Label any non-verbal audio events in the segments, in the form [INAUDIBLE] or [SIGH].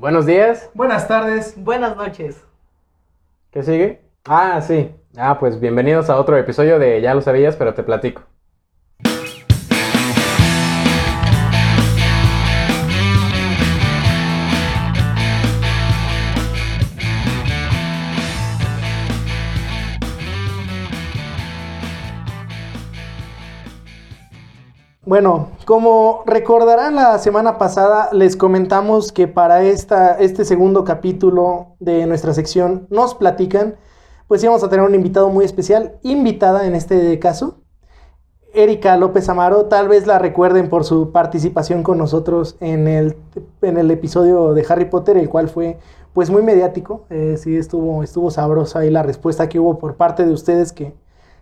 Buenos días. Buenas tardes. Buenas noches. ¿Qué sigue? Ah, sí. Ah, pues bienvenidos a otro episodio de Ya lo sabías, pero te platico. Bueno, como recordarán la semana pasada les comentamos que para esta, este segundo capítulo de nuestra sección nos platican, pues íbamos a tener un invitado muy especial, invitada en este caso, Erika López Amaro, tal vez la recuerden por su participación con nosotros en el, en el episodio de Harry Potter, el cual fue pues muy mediático, eh, sí estuvo, estuvo sabrosa ahí la respuesta que hubo por parte de ustedes que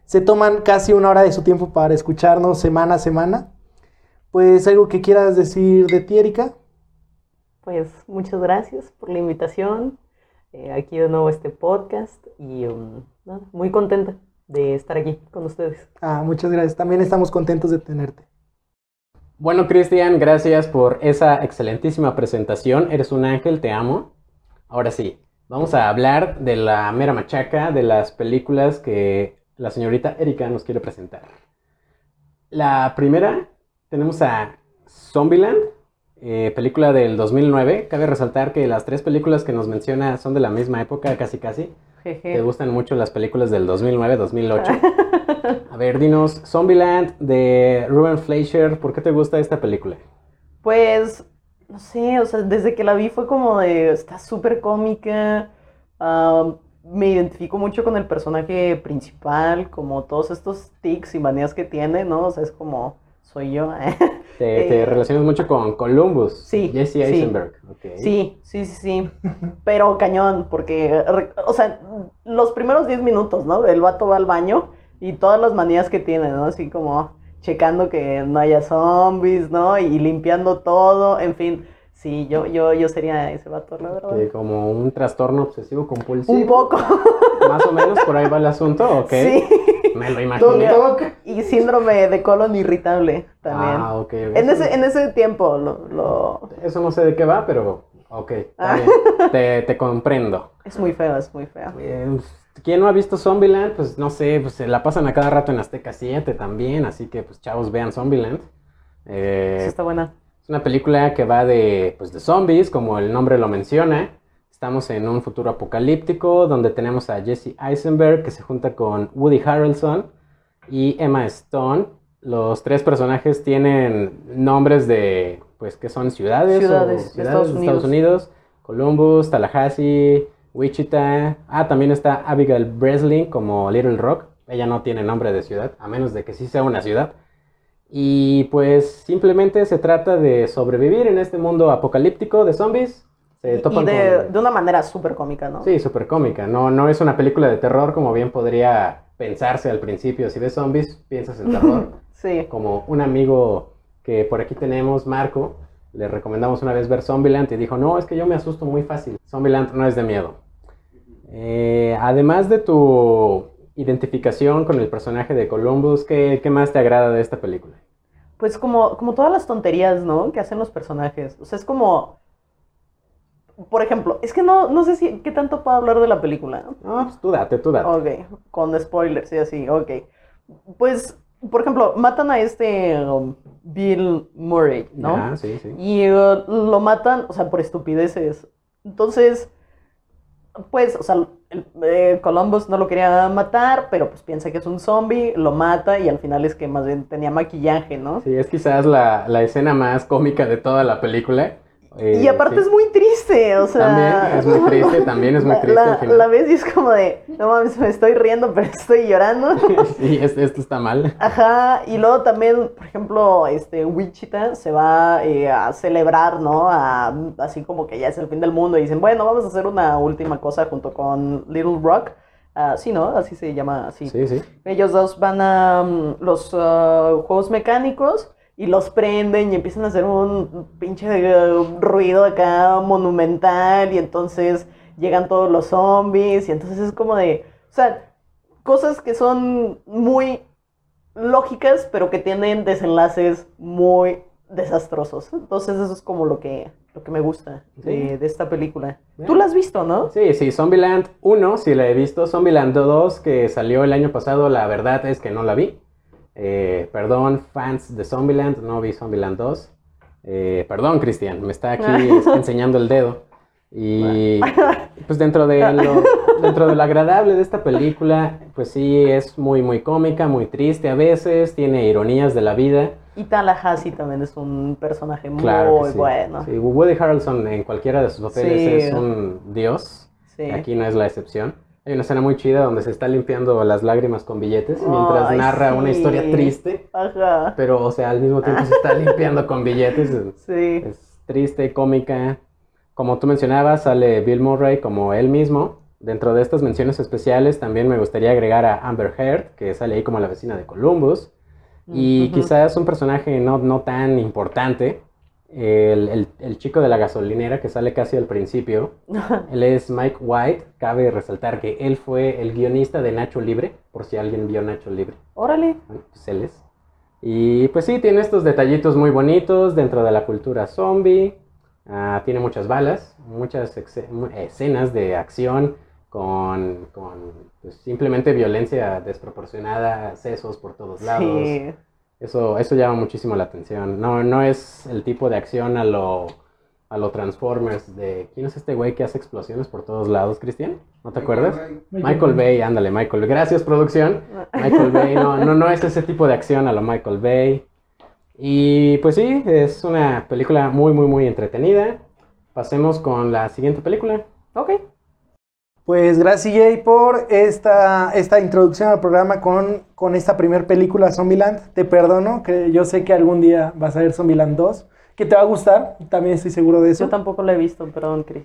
se toman casi una hora de su tiempo para escucharnos semana a semana. Pues algo que quieras decir de ti, Erika. Pues muchas gracias por la invitación. Eh, aquí de nuevo este podcast y um, nada, muy contenta de estar aquí con ustedes. Ah, muchas gracias. También estamos contentos de tenerte. Bueno, Cristian, gracias por esa excelentísima presentación. Eres un ángel, te amo. Ahora sí, vamos a hablar de la mera machaca de las películas que la señorita Erika nos quiere presentar. La primera tenemos a Zombieland, eh, película del 2009. Cabe resaltar que las tres películas que nos menciona son de la misma época, casi casi. Te gustan mucho las películas del 2009-2008. [LAUGHS] A ver, dinos, Zombieland de Ruben Fleischer, ¿por qué te gusta esta película? Pues, no sé, o sea, desde que la vi fue como de, está súper cómica. me identifico mucho con el personaje principal, como todos estos tics y manías que tiene, ¿no? O sea, es como, soy yo. [LAUGHS] Te, te Eh, relacionas mucho con Columbus. sí, Jesse. Eisenberg. Sí, sí, sí, sí. Pero cañón, porque, o sea, los primeros 10 minutos, ¿no? El vato va al baño y todas las manías que tiene, ¿no? Así como checando que no haya zombies, ¿no? Y limpiando todo, en fin. Sí, yo, yo, yo sería ese vato, la verdad. Ok, como un trastorno obsesivo compulsivo. Un poco. [LAUGHS] Más o menos por ahí va el asunto, ok. Sí. Me lo toc. Y síndrome de colon irritable también. Ah, ok. en, ese, en ese tiempo lo, lo- Eso no sé de qué va, pero ok, está Ah. bien. Te, te comprendo. es muy feo, es muy feo. Eh, ¿Quién no ha visto Zombieland? Pues no sé, pues se la pasan a cada rato en Azteca 7 también, así que pues chavos vean Zombieland. Eh, Sí, está buena. es una película que va de, pues, de zombies, como el nombre lo menciona. Estamos en un futuro apocalíptico donde tenemos a Jesse Eisenberg que se junta con Woody Harrelson y Emma Stone. Los tres personajes tienen nombres de, pues, que son ciudades, Ciudades o de Estados Estados Unidos. Columbus, Tallahassee, Wichita. Ah, también está Abigail Breslin como Little Rock. Ella no tiene nombre de ciudad, a menos de que sí sea una ciudad. Y pues simplemente se trata de sobrevivir en este mundo apocalíptico de zombies. Se Y topan de, con... de una manera súper cómica, ¿no? Sí, súper cómica. No, no es una película de terror como bien podría pensarse al principio. Si ves zombies, piensas en terror. [LAUGHS] Sí. como un amigo que por aquí tenemos, Marco, le recomendamos una vez ver Zombieland y dijo, no, es que yo me asusto muy fácil. Zombieland no es de miedo. Eh, además de tu identificación con el personaje de Columbus, ¿qué, qué más te agrada de esta película? Pues como, como todas las tonterías, ¿no? Que hacen los personajes. O sea, es como... Por ejemplo, es que no, no sé si qué tanto puedo hablar de la película. No, pues tú date, tú date. Ok, con spoilers y así, ok. Pues, por ejemplo, matan a este um, Bill Murray, ¿no? Ah, sí, sí. Y uh, lo matan, o sea, por estupideces. Entonces, pues, o sea, el- eh, Columbus no lo quería matar, pero pues piensa que es un zombie, lo mata y al final es que más bien tenía maquillaje, ¿no? Sí, es quizás la, la escena más cómica de toda la película. Eh, Y aparte sí. es muy triste, o sea... También es muy triste, [LAUGHS] también es muy la- triste al La, final. la ves y es como de, no mames, me estoy riendo, [LAUGHS] pero estoy llorando. [LAUGHS] sí, es- esto está mal. Ajá, y luego también, por ejemplo, este Wichita se va eh, a celebrar, ¿no? A- así como que ya es el fin del mundo y dicen, bueno, vamos a hacer una última cosa junto con Little Rock. Ah, sí, ¿no? Así se llama, así. Sí, sí. Ellos dos van a mm, los ah, juegos mecánicos y los prenden y empiezan a hacer un pinche ruido acá monumental y entonces llegan todos los zombies y entonces es como de, o sea, cosas que son muy lógicas pero que tienen desenlaces muy desastrosos. Entonces eso es como lo que lo que me gusta Sí. de, de esta película. Ya. Tú la has visto, ¿no? Sí, sí, Zombieland 1 sí la he visto. Zombieland 2 que salió el año pasado, la verdad es que no la vi. Eh, perdón, fans de Zombieland, no vi Zombieland 2. Eh, perdón, Cristian, me está aquí [LAUGHS] enseñando el dedo. Y [LAUGHS] pues dentro de lo, dentro de lo agradable de esta película, pues sí, es muy, muy cómica, muy triste a veces, tiene ironías de la vida. Y Tallahassee también es un personaje muy Claro que sí. bueno. Sí, Woody Harrelson en cualquiera de sus papeles Sí. es un dios. Sí. Aquí no es la excepción. Hay una escena muy chida donde se está limpiando las lágrimas con billetes mientras Ay, narra una sí. historia triste, Ajá. pero o sea, al mismo tiempo se está [LAUGHS] limpiando con billetes. Sí. Es triste, cómica. Como tú mencionabas, sale Bill Murray como él mismo. Dentro de estas menciones especiales también me gustaría agregar a Amber Heard, que sale ahí como la vecina de Columbus. Y Ujú. quizás un personaje no, no tan importante, el, el- el chico de la gasolinera que sale casi al principio. [LAUGHS] Él es Mike White. Cabe resaltar que él fue el guionista de Nacho Libre, por si alguien vio Nacho Libre. Órale. Bueno, pues él es. Y pues sí, tiene estos detallitos muy bonitos dentro de la cultura zombie. Ah, tiene muchas balas, muchas escenas de acción con, con, pues, simplemente violencia desproporcionada, sesos por todos lados. Sí. Eso, eso llama muchísimo la atención. No, no es el tipo de acción a lo, a lo Transformers de... ¿Quién es este güey que hace explosiones por todos lados, Cristian? ¿No te acuerdas? Michael Bay, ándale, Michael. Gracias, producción. Michael Bay, no, no, no es ese tipo de acción a lo Michael Bay. Y pues sí, es una película muy, muy, muy entretenida. Pasemos con la siguiente película. Ok. Pues gracias Jay por esta, esta introducción al programa con, con esta primer película Zombieland. Te perdono, que yo sé que algún día vas a ver Zombieland 2, que te va a gustar, también estoy seguro de eso. Yo tampoco la he visto, perdón, Chris.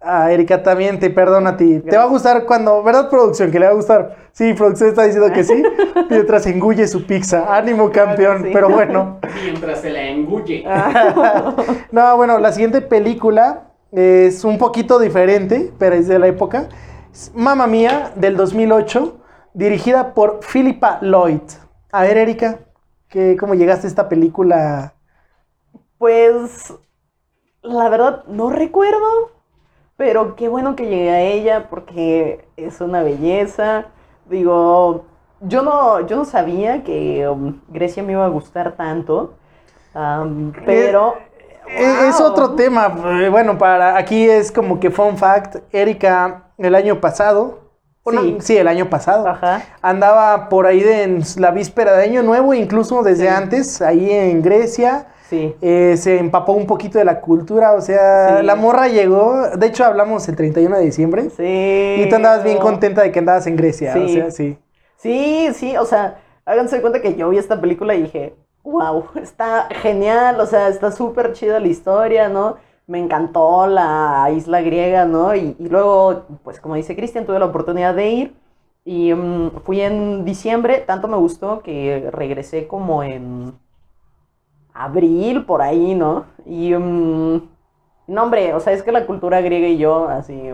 Ah, Erika, también te perdono a ti. Te va a gustar cuando, ¿verdad, producción? Que le va a gustar. Sí, producción está diciendo que sí. [LAUGHS] Mientras engulle su pizza. Ánimo, campeón. sí. Pero bueno. Mientras se la engulle. [LAUGHS] [LAUGHS] No, bueno, la siguiente película es un poquito diferente, pero es de la época. Mamma Mía, del 2008, dirigida por Philippa Lloyd. A ver, Erika, ¿qué, ¿cómo llegaste a esta película? Pues, la verdad, no recuerdo, pero qué bueno que llegué a ella porque es una belleza. Digo, yo no, yo no sabía que um, Grecia me iba a gustar tanto, am, pero... Eh, Es otro tema. eh, Bueno, para aquí es como que fun fact. Erika, el año pasado, bueno, Sí. sí, el año pasado, Ajá. andaba por ahí de en la víspera de Año Nuevo, incluso desde Sí. antes, ahí en Grecia. Sí. Eh, se empapó un poquito de la cultura, o sea, Sí. la morra llegó, de hecho hablamos el 31 de diciembre, Sí. y tú andabas bien contenta de que andabas en Grecia, o Sí. sea, sí. Sí, sí, o sea, háganse de cuenta que yo vi esta película y dije, wow, está genial, o sea, está súper chida la historia, ¿no? Me encantó la isla griega, ¿no? Y, luego, pues como dice Cristian, tuve la oportunidad de ir y mm, fui en diciembre, tanto me gustó que regresé como en abril, por ahí, ¿no? Y, mm, no, hombre, o sea, es que la cultura griega y yo, así,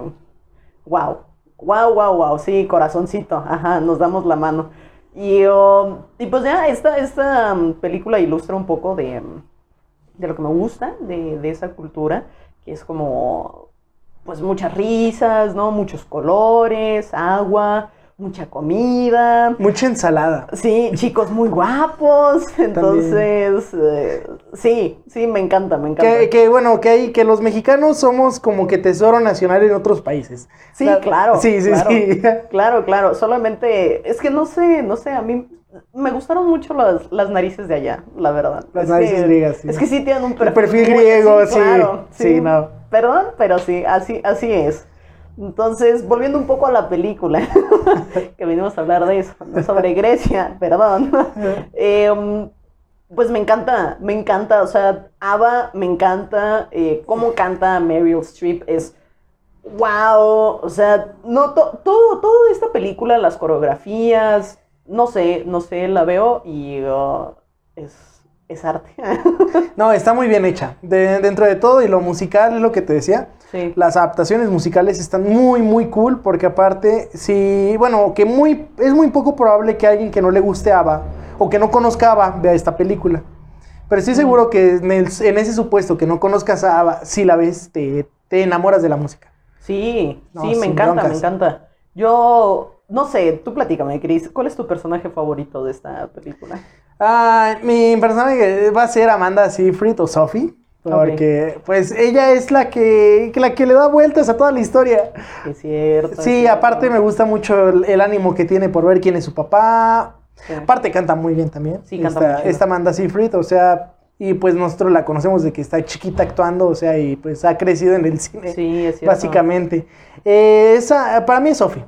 wow, wow, wow, wow, sí, corazoncito, ajá, nos damos la mano. Y, um, y pues ya, esta, esta um, película ilustra un poco de, um, de lo que me gusta de, de esa cultura, que es como, pues muchas risas, ¿no? Muchos colores, agua, mucha comida. Mucha ensalada. Sí, chicos muy guapos. [LAUGHS] Entonces, eh, sí, sí, me encanta, me encanta. Que, que, bueno, que, hay, que los mexicanos somos como que tesoro nacional en otros países. Sí, La- claro. Sí, sí, claro, sí. [LAUGHS] Claro, claro. Solamente, es que no sé, no sé, a mí me gustaron mucho las, las narices de allá, la verdad. Las Es narices que- griegas, sí. Es que sí tienen un El perfil griego, sí. Sí, no. Perdón, pero sí, así, así es. Entonces, volviendo un poco a la película, [LAUGHS] que venimos a hablar de eso, sobre Grecia, [LAUGHS] perdón. Eh, pues me encanta, me encanta, o sea, Ava me encanta, eh, cómo canta Meryl Streep es wow, o sea, no, to- todo, todo esta película, las coreografías, no sé, no sé, la veo y uh, es, es arte. [LAUGHS] No, está muy bien hecha. De- dentro de todo y lo musical es lo que te decía. sí, Las adaptaciones musicales están muy, muy cool porque aparte, sí, bueno, que muy, es muy poco probable que alguien que no le guste ABBA o que no conozca ABBA vea esta película. Pero estoy seguro que en, el- en ese supuesto que no conozcas a Ava, si la ves, te, te enamoras de la música. Sí, No, sí, me encanta, me encanta. Yo, no sé, tú platícame, Chris, ¿cuál es tu personaje favorito de esta película? Ah, mi personaje va a ser Amanda Seyfried o Sophie. Porque, pues, ella es la que, la que le da vueltas a toda la historia. Es cierto. es Sí, cierto. aparte me gusta mucho el, el ánimo que tiene por ver quién es su papá. Sí. Aparte canta muy bien también. Sí, canta esta, muy chido. esta Amanda Seyfried, o sea, y pues nosotros la conocemos de que está chiquita actuando, o sea, y pues ha crecido en el cine. Sí, es cierto. Básicamente. Eh, esa, para mí es Sophie.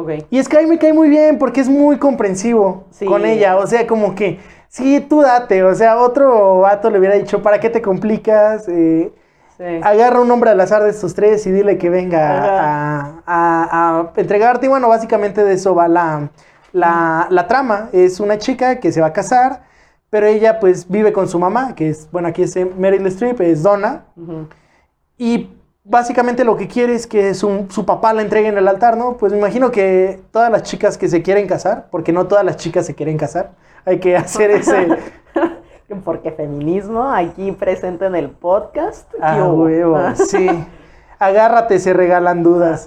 Ok. Y Sky me cae muy bien porque es muy comprensivo Sí. con ella. O sea, como que, sí, tú date. O sea, otro vato le hubiera dicho, ¿para qué te complicas? Eh, Sí. agarra un nombre al azar de estos tres y dile que venga a, a- a entregarte. Y bueno, básicamente de eso va la, la, la trama. Es una chica que se va a casar, pero ella pues vive con su mamá, que es, bueno, aquí es Meryl Streep, es Donna. Y básicamente lo que quiere es que su, su papá la entregue en el altar, ¿no? Pues me imagino que todas las chicas que se quieren casar, porque no todas las chicas se quieren casar, hay que hacer ese... [LAUGHS] Porque feminismo aquí presente en el podcast. ¿qué Ah, huevo, Ah. sí. Agárrate, se regalan dudas.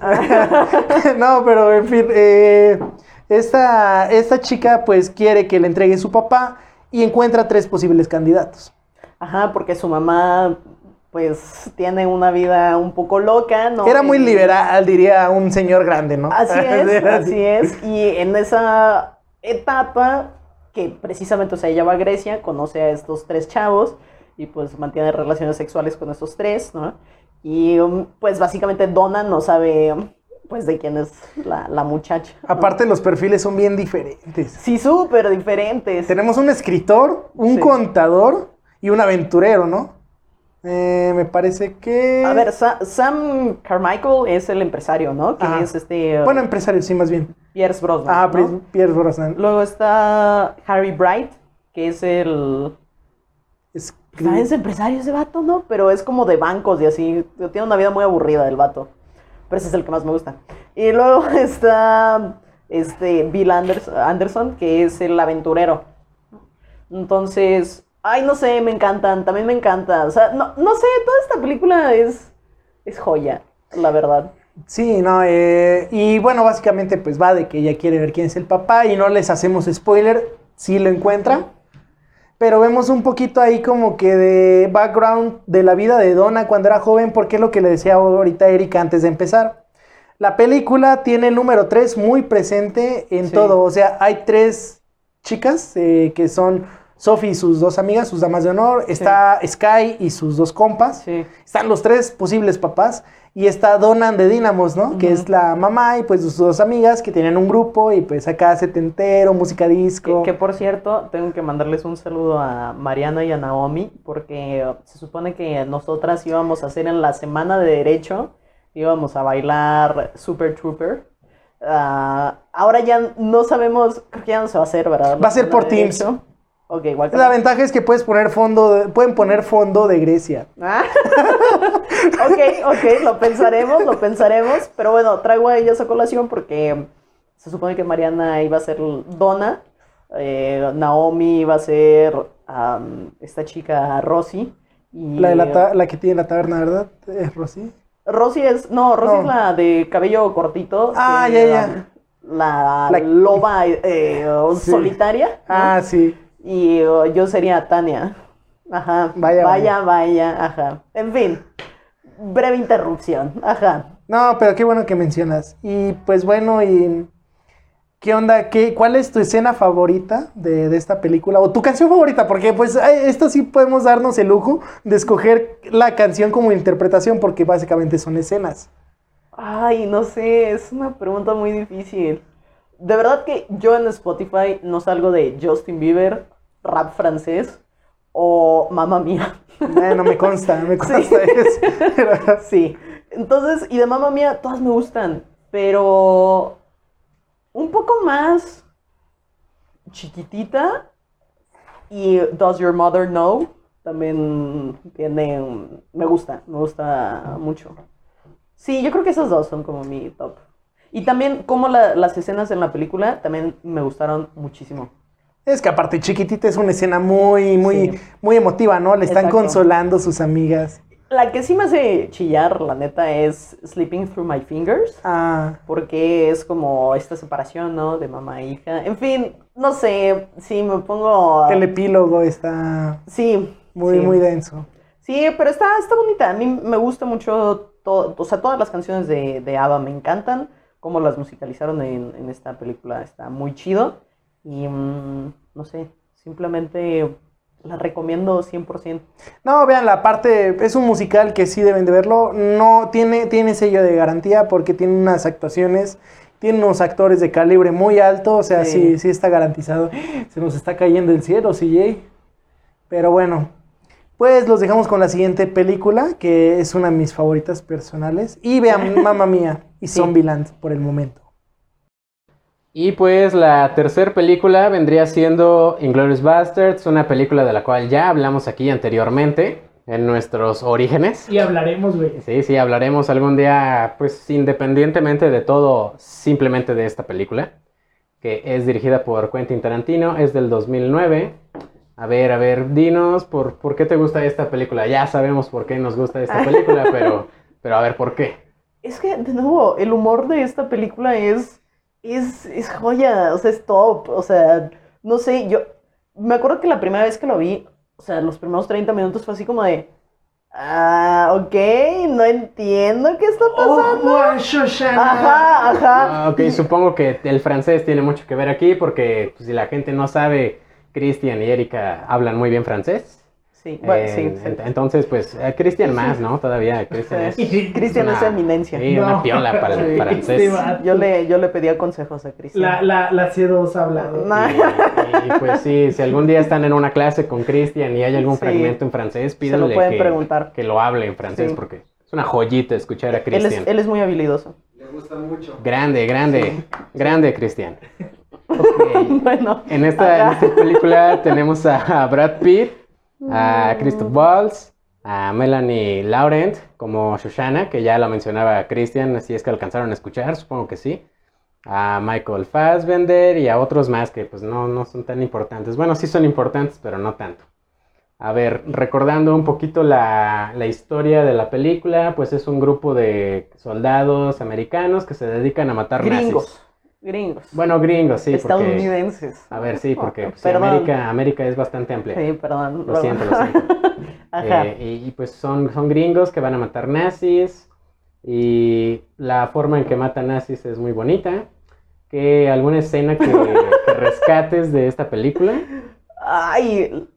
[LAUGHS] no, pero en fin, eh, esta, esta chica pues quiere que le entregue su papá y encuentra tres posibles candidatos. Ajá, porque su mamá, pues, tiene una vida un poco loca, ¿no? Era muy liberal, diría un señor grande, ¿no? Así [LAUGHS] es, así es. Y en esa etapa, que precisamente, o sea, ella va a Grecia, conoce a estos tres chavos y pues mantiene relaciones sexuales con estos tres, ¿no? Y um, pues básicamente Donna no sabe, pues, de quién es la, la muchacha. ¿no? Aparte los perfiles son bien diferentes. Sí, súper diferentes. Tenemos un escritor, un Sí. contador y un aventurero, ¿no? Eh, me parece que... A ver, Sa- Sam Carmichael es el empresario, ¿no? Que Ajá. es este... uh, Bueno, empresario, sí, más bien. Pierce Brosnan. Ah, ¿no? Pierre Brosnan. Luego está Harry Bright, que es el... Es-. Es empresario ese vato, ¿no? Pero es como de bancos y así. Tiene una vida muy aburrida el vato. Pero ese es el que más me gusta. Y luego [LAUGHS] está este Bill Anders- Anderson, que es el aventurero. Entonces, ay, no sé, me encantan. También me encanta. O sea, no, no sé, toda esta película es, es joya, la verdad. Sí, no, eh, y bueno, básicamente pues va de que ella quiere ver quién es el papá y no les hacemos spoiler, si lo encuentra, pero vemos un poquito ahí como que de background de la vida de Donna cuando era joven, porque es lo que le decía ahorita Erika antes de empezar. La película tiene el número 3 muy presente en Sí. todo, o sea, hay tres chicas eh, que son Sophie y sus dos amigas, sus damas de honor, está Sky y sus dos compas. Sí. Están los tres posibles papás y está Donan de Dynamos, ¿no? Que es la mamá y pues sus dos amigas que tienen un grupo y pues acá setentero, música disco. Que, que, por cierto, tengo que mandarles un saludo a Mariana y a Naomi, porque se supone que nosotras íbamos a hacer en la semana de Derecho, íbamos a bailar Super Trooper. Ah, ahora ya no sabemos, creo que ya no se va a hacer, ¿verdad? Va a ser por Teams. Derecho. Ok, igual que La ventaja es que puedes poner fondo, de- pueden poner fondo de Grecia. Ah. [LAUGHS] ok, ok, lo pensaremos, lo pensaremos. Pero bueno, traigo a ellas a colación porque se supone que Mariana iba a ser Donna, eh, Naomi iba a ser esta chica Rosy. Y, La, de la, la que tiene la taberna, ¿verdad? Es Rosy. Rosy es, no, Rosy No. es la de cabello cortito. Ah, ya, ya. La, La- loba eh, [LAUGHS] Sí. solitaria. ¿no? Ah, sí. Y uh, yo sería Tania. Ajá. Vaya, vaya, vaya, ajá. En fin. Breve interrupción. Ajá. No, pero qué bueno que mencionas. Y pues bueno, y ¿qué onda? ¿Qué, ¿Cuál es tu escena favorita de, de esta película? O tu canción favorita, porque pues esto sí podemos darnos el lujo de escoger la canción como interpretación, porque básicamente son escenas. Ay, no sé, es una pregunta muy difícil. De verdad que yo en Spotify no salgo de Justin Bieber, rap francés o Mamma Mía. Bueno, me consta, me [LAUGHS] consta Sí. eso. [LAUGHS] Sí. Entonces, y de Mamma Mía, todas me gustan, pero un poco más chiquitita y Does Your Mother Know también tiene, me gusta, me gusta mucho. Sí, yo creo que esas dos son como mi top. Y también como la- las escenas en la película también me gustaron muchísimo. Es que aparte chiquitita es una escena muy, muy, Sí. muy emotiva, ¿no? Le están Exacto. consolando sus amigas. La que sí me hace chillar, la neta, es Sleeping Through My Fingers. Ah, Porque es como esta separación, ¿no? De mamá e hija. En fin, no sé, sí, me pongo... el epílogo está Sí. muy, sí. muy denso. Sí, pero está, está bonita. A mí me gusta mucho, todo, o sea, todas las canciones de, de ABBA me encantan. Cómo las musicalizaron en, en esta película está muy chido. Y mm, no sé, simplemente la recomiendo 100%. No, vean, la parte es un musical que sí deben de verlo. No tiene, tiene sello de garantía porque tiene unas actuaciones, tiene unos actores de calibre muy alto, o sea, sí, Sí. sí, está garantizado. Se nos está cayendo el cielo, CJ. Pero bueno, pues los dejamos con la siguiente película, que es una de mis favoritas personales. Y vean, [LAUGHS] Mamma Mía y Sí. Zombieland por el momento. Y pues la tercera película vendría siendo Inglourious Basterds, una película de la cual ya hablamos aquí anteriormente en nuestros orígenes. Y hablaremos, güey. Sí, sí, hablaremos algún día, pues independientemente de todo, simplemente de esta película, que es dirigida por Quentin Tarantino, es del 2009. A ver, a ver, dinos, ¿por, ¿por qué te gusta esta película? Ya sabemos por qué nos gusta esta película, pero, pero a ver, ¿por qué? Es que, de nuevo, el humor de esta película es, es, es joya, o sea, es top, o sea, no sé, yo me acuerdo que la primera vez que lo vi, o sea, los primeros 30 minutos fue así como de, ah, ok, no entiendo qué está pasando. Ajá, ajá. Ah, ok, supongo que el francés tiene mucho que ver aquí, porque pues, si la gente no sabe, Cristian y Erika hablan muy bien francés. Sí, bueno, Eh, sí, sí. ent- Entonces, pues, eh, Cristian más, ¿no? Todavía, [LAUGHS] [LAUGHS] Cristian es... Cristian es eminencia. Sí, una piola [LAUGHS] para el Sí, francés. este vato. Yo le, yo le pedía consejos a Cristian. La, la, la C2 ha hablado. No. Y, y, pues sí, si algún día están en una clase con Cristian y hay algún Sí. fragmento en francés, Se pídanle lo pueden que, preguntar. que lo hable en francés Sí. porque es una joyita escuchar a Él Cristian. es, él es muy habilidoso. Le gusta mucho. Grande, grande, grande Cristian. Ok. bueno. En esta, en Ajá. esta película tenemos a Brad Pitt, a Christoph Waltz, a Melanie Laurent como Shoshana, que ya la mencionaba Christian, así es que alcanzaron a escuchar, supongo que sí. A Michael Fassbender y a otros más que pues no, no son tan importantes. Bueno, sí son importantes, pero no tanto. A ver, recordando un poquito la, la historia de la película, pues es un grupo de soldados americanos que se dedican a matar Gringos. nazis. Gringos. Bueno, gringos, sí, porque... Estadounidenses. A ver, sí, porque pues. América, América es bastante amplia. Sí, perdón. Lo siento, lo siento. [LAUGHS] Ajá. Eh, y, y, pues son, son gringos que van a matar nazis. Y la forma en que matan nazis es muy bonita. ¿Que alguna escena que, [LAUGHS] que rescates de esta película? Ay,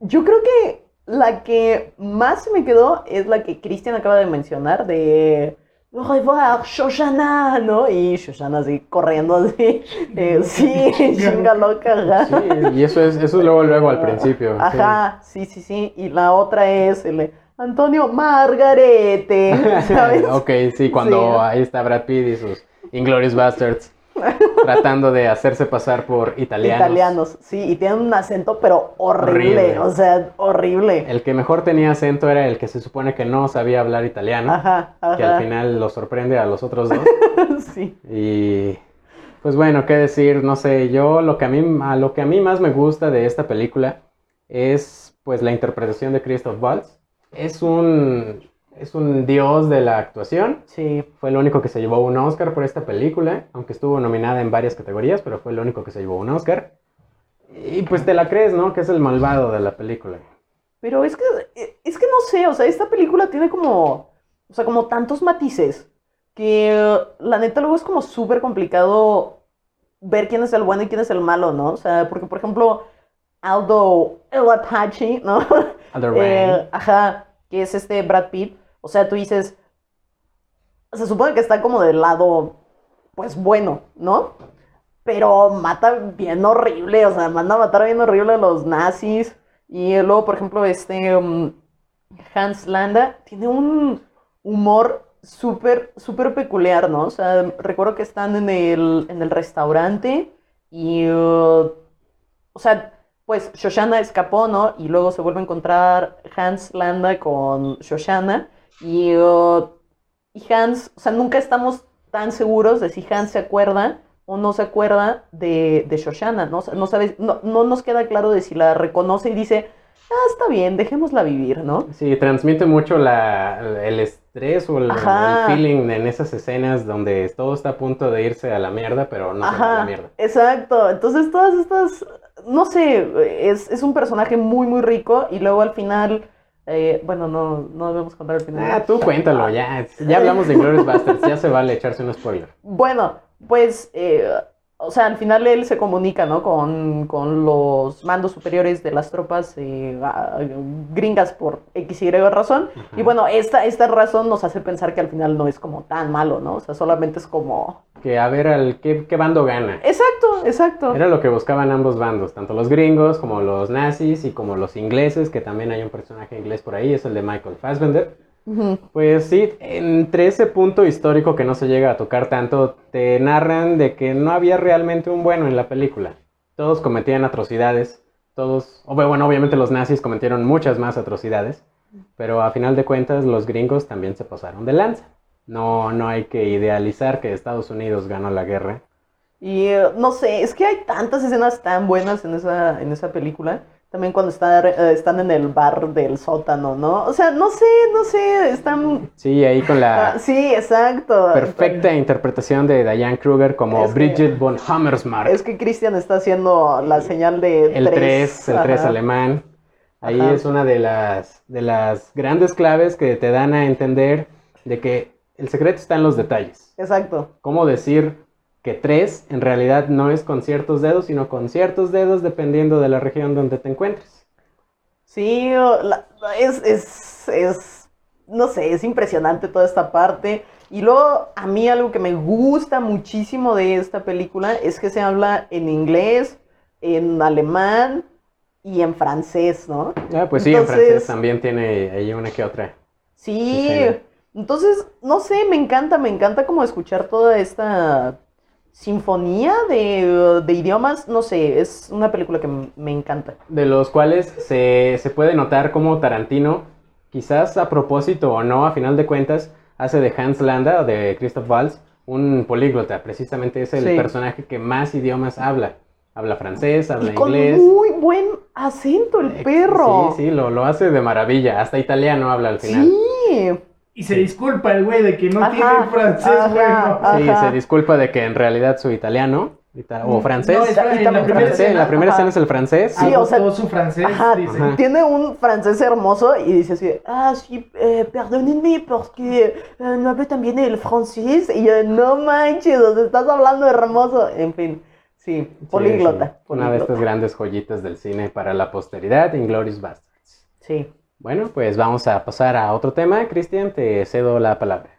yo creo que la que más me quedó es la que Cristian acaba de mencionar de revoir, Shoshana, ¿no? Y Shoshana así corriendo así. eh, sí, [LAUGHS] [LAUGHS] chinga loca, ajá. Sí, y eso es, eso es luego, luego al principio. sí. Ajá, sí, sí, sí. Y la otra es el de Antonio Margarete, [LAUGHS] ¿sabes? ok, sí, cuando Sí. ahí está Brad Pitt y sus Inglorious Bastards [LAUGHS] tratando de hacerse pasar por italianos. Italianos, sí, y tienen un acento, pero horrible, Horrible. o sea, horrible. El que mejor tenía acento era el que se supone que no sabía hablar italiano. Ajá, ajá. que al final lo sorprende a los otros dos. [LAUGHS] sí. Y pues bueno, qué decir, no sé, yo lo que a mí a lo que a mí más me gusta de esta película es pues la interpretación de Christoph Waltz. Es un es un dios de la actuación. Sí, Fue el único que se llevó un Oscar por esta película, aunque estuvo nominada en varias categorías, pero fue el único que se llevó un Oscar. Y pues te la crees, ¿no? Que es el malvado de la película. pero es que, es que no sé, o sea, esta película tiene como, o sea, como tantos matices que la neta luego es como súper complicado ver quién es el bueno y quién es el malo, ¿no? O sea, porque por ejemplo, Aldo el Apache, ¿no? Other Eh, ajá, que es este Brad Pitt. O sea, tú dices, se supone que está como del lado, pues bueno, ¿no? Pero mata bien horrible, o sea, manda a matar bien horrible a los nazis. Y luego, por ejemplo, este um, Hans Landa tiene un humor súper, súper peculiar, ¿no? O sea, recuerdo que están en el, en el restaurante y, uh, o sea, pues Shoshana escapó, ¿no? Y luego se vuelve a encontrar Hans Landa con Shoshana. Y, uh, y Hans, o sea, nunca estamos tan seguros de si Hans se acuerda o no se acuerda de, de Shoshana, ¿no? no, sabe, no, no nos queda claro de si la reconoce y dice, ah, está bien, dejémosla vivir, ¿no? Sí, transmite mucho la, el estrés o el, feeling en esas escenas donde todo está a punto de irse a la mierda, pero no se va a la mierda. exacto. Entonces todas estas, no sé, es, es un personaje muy, muy rico y luego al final, eh, bueno, no, no debemos contar el final. Ah, tú cuéntalo, ya. Ya hablamos de Glorious Bastards, ya se vale echarse un spoiler. Bueno, pues, eh, o sea, al final él se comunica, ¿no? Con, con los mandos superiores de las tropas eh, gringas por X y Y razón. Y bueno, esta, esta razón nos hace pensar que al final no es como tan malo, ¿no? O sea, solamente es como... Que a ver al qué, qué bando gana. Exacto, exacto. Era lo que buscaban ambos bandos, tanto los gringos como los nazis y como los ingleses, que también hay un personaje inglés por ahí, es el de Michael Fassbender. Pues sí, entre ese punto histórico que no se llega a tocar tanto, te narran de que no había realmente un bueno en la película. Todos cometían atrocidades, todos, bueno, obviamente los nazis cometieron muchas más atrocidades, pero a final de cuentas los gringos también se pasaron de lanza. No, no hay que idealizar que Estados Unidos ganó la guerra. Y eh, no sé, es que hay tantas escenas tan buenas en esa, en esa película. También cuando está, eh, están en el bar del sótano, ¿no? O sea, no sé, no sé, están... Sí, ahí con la Ah, sí, exacto. perfecta interpretación de Diane Kruger como que- Bridget von Hammersmark. Es que Christian está haciendo la señal de El 3, el 3 Ajá. alemán. Ahí Ajá. es una de las, de las grandes claves que te dan a entender de que el secreto está en los detalles. Exacto. Cómo decir que 3 en realidad no es con ciertos dedos, sino con ciertos dedos dependiendo de la región donde te encuentres. Sí, la- es, es, es, no sé, es impresionante toda esta parte. Y luego, a mí algo que me gusta muchísimo de esta película es que se habla en inglés, en alemán y en francés, ¿no? Ah, pues sí, Entonces- en francés también tiene ahí una que otra. Sí, Escena. entonces, no sé, me encanta, me encanta como escuchar toda esta sinfonía de, de idiomas, no sé, es una película que me encanta. de los cuales se, se puede notar como Tarantino, quizás a propósito o no, a final de cuentas, hace de Hans Landa o de Christoph Waltz un políglota. Precisamente es el Sí. personaje que más idiomas habla. Habla francés, habla Y con inglés. muy buen acento el perro. Sí, sí, lo, lo hace de maravilla. Hasta italiano habla al final. Sí. Y se disculpa el güey de que no Ajá, tiene francés bueno. ajá. Sí, se disculpa de que en realidad su italiano ita- o francés. no, es- en la también primera francés, en la escena, primera escena es el francés. Sí, o sea- su francés, Ajá, dice. Ajá. Tiene un francés hermoso y dice así, ah, sí, eh, perdónenme porque eh, no hablo tan bien el francés. Y yo, no manches, o sea, estás hablando hermoso. En fin, sí, Sí, políglota. sí, Una de estas grandes joyitas del cine para la posteridad, Inglorious Bastards. Sí. Bueno, pues vamos a pasar a otro tema. Cristian, te cedo la palabra.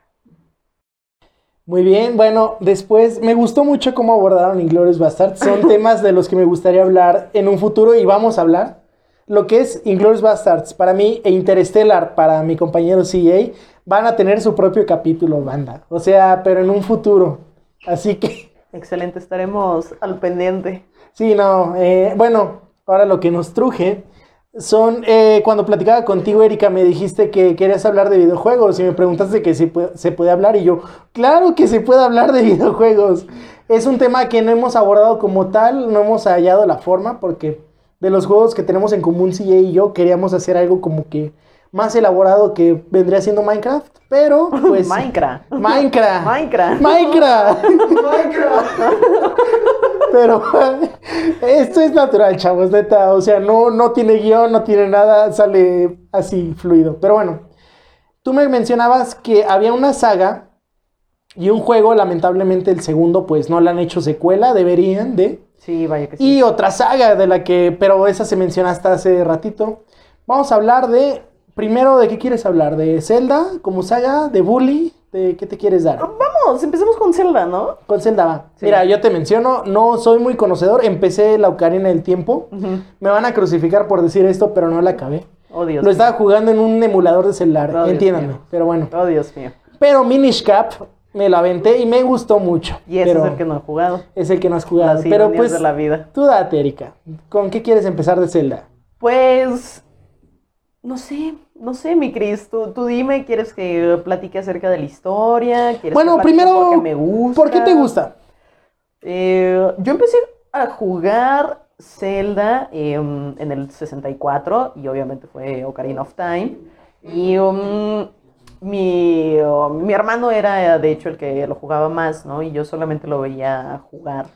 Muy bien, bueno, después me gustó mucho cómo abordaron Inglourious Basterds. Son [LAUGHS] temas de los que me gustaría hablar en un futuro y vamos a hablar. Lo que es Inglourious Basterds para mí e Interstellar para mi compañero CA van a tener su propio capítulo, banda. O sea, pero en un futuro. Así que, [LAUGHS] Excelente, estaremos al pendiente. sí, no. eh, bueno, ahora lo que nos truje son, eh, cuando platicaba contigo, Erika, me dijiste que querías hablar de videojuegos y me preguntaste que si se puede hablar y yo, claro que se puede hablar de [LAUGHS] videojuegos. Es un tema que no hemos abordado como tal, no hemos hallado la forma porque de los juegos que tenemos en común, CJ y yo, queríamos hacer algo como que más elaborado que vendría siendo Minecraft, pero [LAUGHS] pues... Minecraft. Minecraft. [LAUGHS] Minecraft. Minecraft. [LAUGHS] Pero esto es natural, chavos, neta. O sea, no, no tiene guion, no tiene nada, sale así fluido. Pero bueno, tú me mencionabas que había una saga y un juego, lamentablemente el segundo, pues no le han hecho secuela, deberían de. Sí, vaya que sí. Y otra saga de la que, pero esa se menciona hasta hace ratito. Vamos a hablar de, primero, ¿de qué quieres hablar? ¿De Zelda como saga? ¿De Bully? ¿De qué te quieres dar? Vamos, empecemos con Zelda, ¿no? Con Zelda va. Sí. Mira, yo te menciono, no soy muy conocedor. Empecé la Ocarina del Tiempo. Me van a crucificar por decir esto, pero no la acabé. Oh, Dios Lo mío. estaba jugando en un emulador de celular, Oh, entiéndanme. Pero bueno. Oh, Dios mío. Pero Minish Cap me lo aventé y me gustó mucho. Y ese pero es el que no he jugado. es el que no has jugado. Las Pero pues, de la vida. tú date, Erika. ¿Con qué quieres empezar de Zelda? Pues, no sé, no sé, mi Cris, tú, tú dime, ¿quieres que platique acerca de la historia? ¿Quieres Bueno, que primero, me gusta? ¿Por qué te gusta? Eh, yo empecé a jugar Zelda em, en el 64 y obviamente fue Ocarina of Time. Y um, mi, uh, mi hermano era de hecho el que lo jugaba más, ¿no? Y yo solamente lo veía jugar.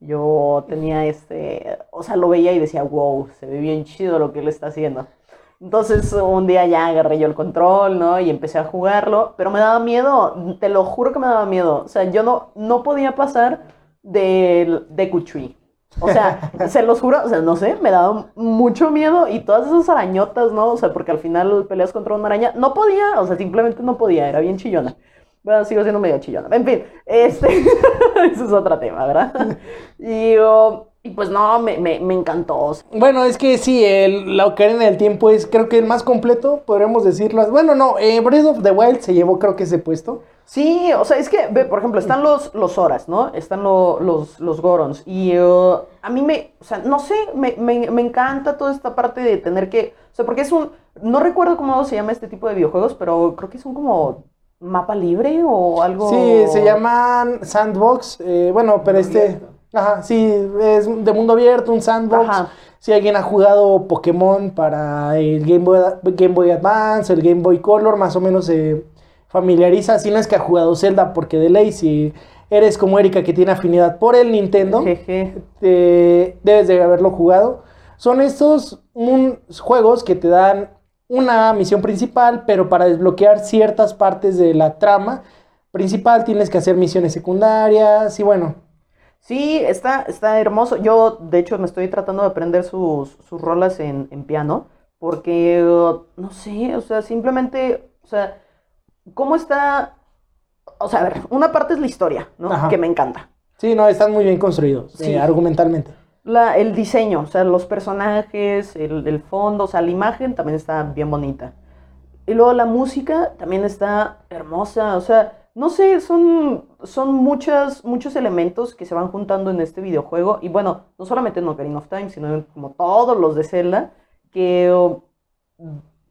Yo tenía este, o sea, lo veía y decía, wow, se ve bien chido lo que él está haciendo. Entonces un día ya agarré yo el control, ¿no? Y empecé a jugarlo, pero me daba miedo, te lo juro que me daba miedo. O sea, yo no, no podía pasar Deku Tree. O sea, [LAUGHS] se los juro, o sea, no sé, me daba mucho miedo y todas esas arañotas, ¿no? O sea, porque al final peleas contra una araña, no podía, o sea, simplemente no podía, era bien chillona. Bueno, sigo siendo medio chillona. En fin, este, [LAUGHS] eso es otro tema, ¿verdad? [LAUGHS] Y, oh, y pues no, me, me, me encantó. Bueno, es que sí, el, la Ocarina del Tiempo es creo que el más completo, podríamos decirlo. Bueno, no, eh, Breath of the Wild se llevó creo que ese puesto. Sí, o sea, es que, ve, por ejemplo, están los, los Horas, ¿no? Están lo- los, los Gorons. Y uh, a mí me, o sea, no sé, me, me, me encanta toda esta parte de tener que, o sea, porque es un, no recuerdo cómo se llama este tipo de videojuegos, pero creo que son como mapa libre o algo. Sí, se llaman Sandbox. eh, bueno, pero este. Ajá, sí, es de mundo abierto, un sandbox. Ajá. Si alguien ha jugado Pokémon para el Game Boy, Game Boy Advance, el Game Boy Color, más o menos se familiariza. Si no es que ha jugado Zelda, porque de ley, si eres como Erika que tiene afinidad por el Nintendo, te- debes de haberlo jugado. Son estos un- juegos que te dan una misión principal, pero para desbloquear ciertas partes de la trama principal tienes que hacer misiones secundarias y bueno. Sí, está, está hermoso. Yo, de hecho, me estoy tratando de aprender sus, sus rolas en, en piano, porque, no sé, o sea, simplemente, o sea, ¿cómo está? O sea, a ver, una parte es la historia, ¿no? Ajá. Que me encanta. Sí, no, están muy bien construidos, Sí. eh, argumentalmente. La, el diseño, o sea, los personajes, el, el fondo, o sea, la imagen también está bien bonita. Y luego la música también está hermosa, o sea, no sé, son, son muchas, muchos elementos que se van juntando en este videojuego. Y bueno, no solamente en Ocarina of Time, sino en como todos los de Zelda, que oh,